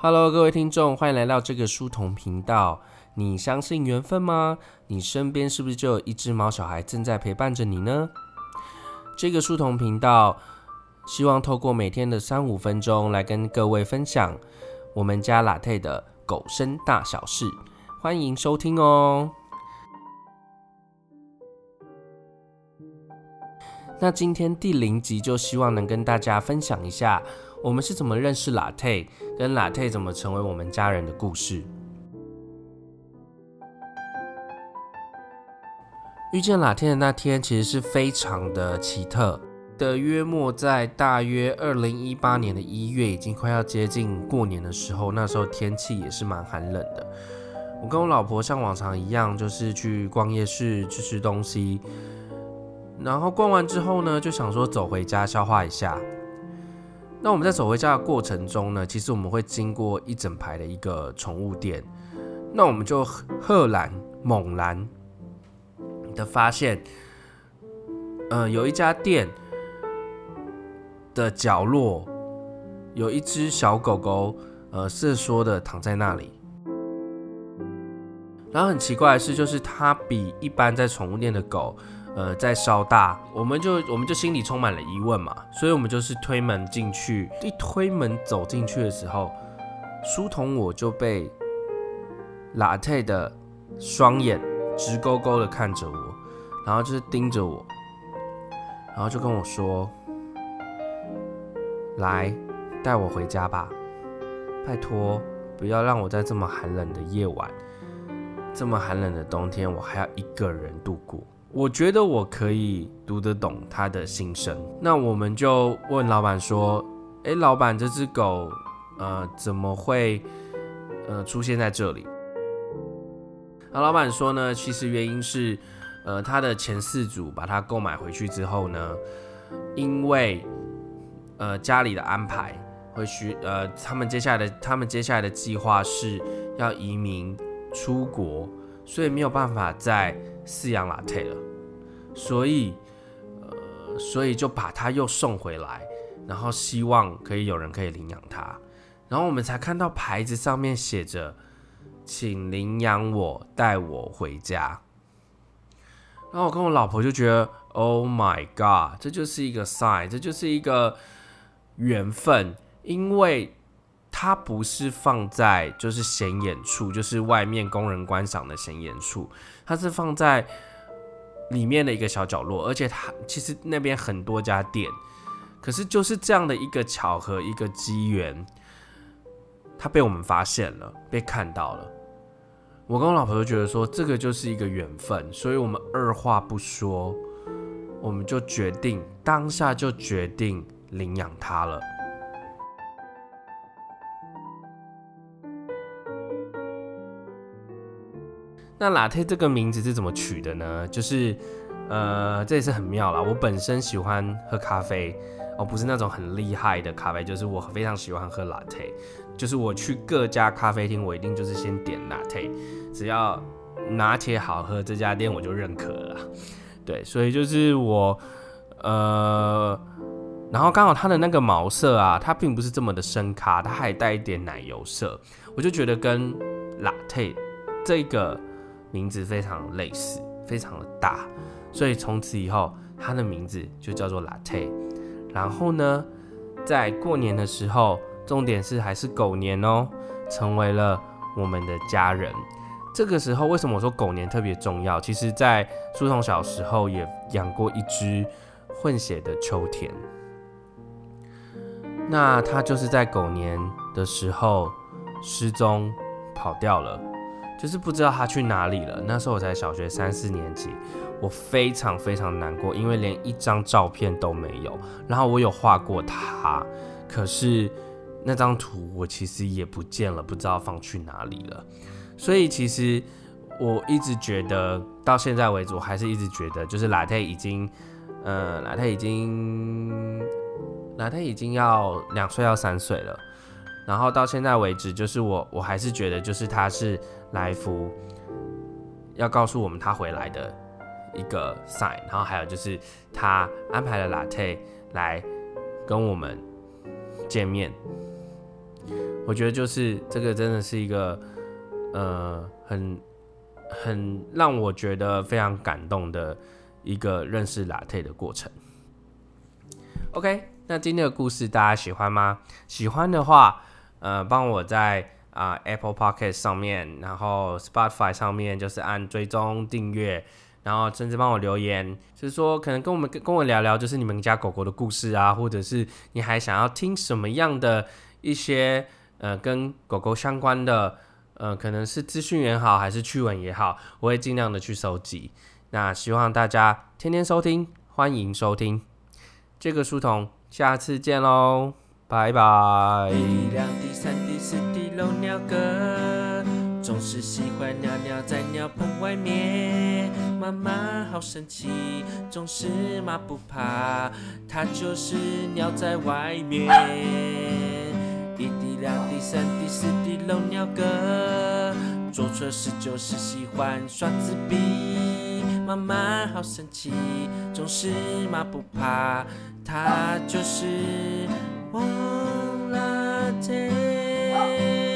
Hello，各位听众，欢迎来到这个书童频道。你相信缘分吗？你身边是不是就有一只毛小孩正在陪伴着你呢？这个书童频道希望透过每天的三五分钟，来跟各位分享我们家 Latte 的狗生大小事。欢迎收听哦。那今天第零集就希望能跟大家分享一下，我们是怎么认识拉泰跟拉泰怎么成为我们家人的故事。遇见拉泰的那天，其实是非常的奇特的。约莫在大约二零一八年的一月，已经快要接近过年的时候，那时候天气也是蛮寒冷的。我跟我老婆像往常一样，就是去逛夜市吃吃东西。然后逛完之后呢，就想说走回家消化一下。那我们在走回家的过程中呢，其实我们会经过一整排的一个宠物店。那我们就赫然猛然的发现，呃，有一家店的角落有一只小狗狗，呃，瑟缩的躺在那里。然后很奇怪的是，就是它比一般在宠物店的狗。呃，在稍大，我们就我们就心里充满了疑问嘛，所以我们就是推门进去。一推门走进去的时候，书童我就被邋遢的双眼直勾勾的看着我，然后就是盯着我，然后就跟我说：“来，带我回家吧，拜托，不要让我在这么寒冷的夜晚，这么寒冷的冬天，我还要一个人度过。”我觉得我可以读得懂他的心声，那我们就问老板说：“诶，老板，这只狗，呃，怎么会，呃，出现在这里？”那老板说呢，其实原因是，呃，他的前四组把它购买回去之后呢，因为，呃，家里的安排会需，呃，他们接下来的他们接下来的计划是要移民出国，所以没有办法在。饲养邋遢了，所以，呃，所以就把它又送回来，然后希望可以有人可以领养它，然后我们才看到牌子上面写着“请领养我，带我回家”。然后我跟我老婆就觉得，Oh my God，这就是一个 sign，这就是一个缘分，因为。它不是放在就是显眼处，就是外面工人观赏的显眼处，它是放在里面的一个小角落，而且它其实那边很多家店，可是就是这样的一个巧合，一个机缘，它被我们发现了，被看到了。我跟我老婆都觉得说这个就是一个缘分，所以我们二话不说，我们就决定当下就决定领养它了。那 Latte 这个名字是怎么取的呢？就是，呃，这也是很妙啦。我本身喜欢喝咖啡，哦，不是那种很厉害的咖啡，就是我非常喜欢喝 Latte。就是我去各家咖啡厅，我一定就是先点 Latte，只要拿铁好喝，这家店我就认可了。对，所以就是我，呃，然后刚好它的那个毛色啊，它并不是这么的深咖，它还带一点奶油色，我就觉得跟 Latte 这个。名字非常类似，非常的大，所以从此以后，它的名字就叫做 Latte。然后呢，在过年的时候，重点是还是狗年哦，成为了我们的家人。这个时候，为什么我说狗年特别重要？其实，在书童小时候也养过一只混血的秋田，那它就是在狗年的时候失踪跑掉了。就是不知道他去哪里了。那时候我才小学三四年级，我非常非常难过，因为连一张照片都没有。然后我有画过他，可是那张图我其实也不见了，不知道放去哪里了。所以其实我一直觉得，到现在为止，我还是一直觉得，就是拉泰已经，呃，拉泰已经，拉泰已经要两岁要三岁了。然后到现在为止，就是我我还是觉得，就是他是来福要告诉我们他回来的一个 sign。然后还有就是他安排了 Latte 来跟我们见面。我觉得就是这个真的是一个呃很很让我觉得非常感动的一个认识 Latte 的过程。OK，那今天的故事大家喜欢吗？喜欢的话，呃，帮我在啊 Apple Podcast 上面，然后 Spotify 上面就是按追踪订阅。然后甚至帮我留言，就是说可能跟我们跟我聊聊，就是你们家狗狗的故事啊，或者是你还想要听什么样的一些呃跟狗狗相关的呃，可能是资讯也好，还是趣闻也好，我会尽量的去收集。那希望大家天天收听，欢迎收听这个书童，下次见喽，拜拜。一滴两滴三滴四滴漏尿哥总是喜欢尿尿在尿盆外面，妈妈好生气，总是骂不怕，它就是尿在外面。一滴两滴三滴四滴漏尿哥，做错事就是喜欢耍自闭，妈妈好生气，总是骂不怕，它就是 won't I take?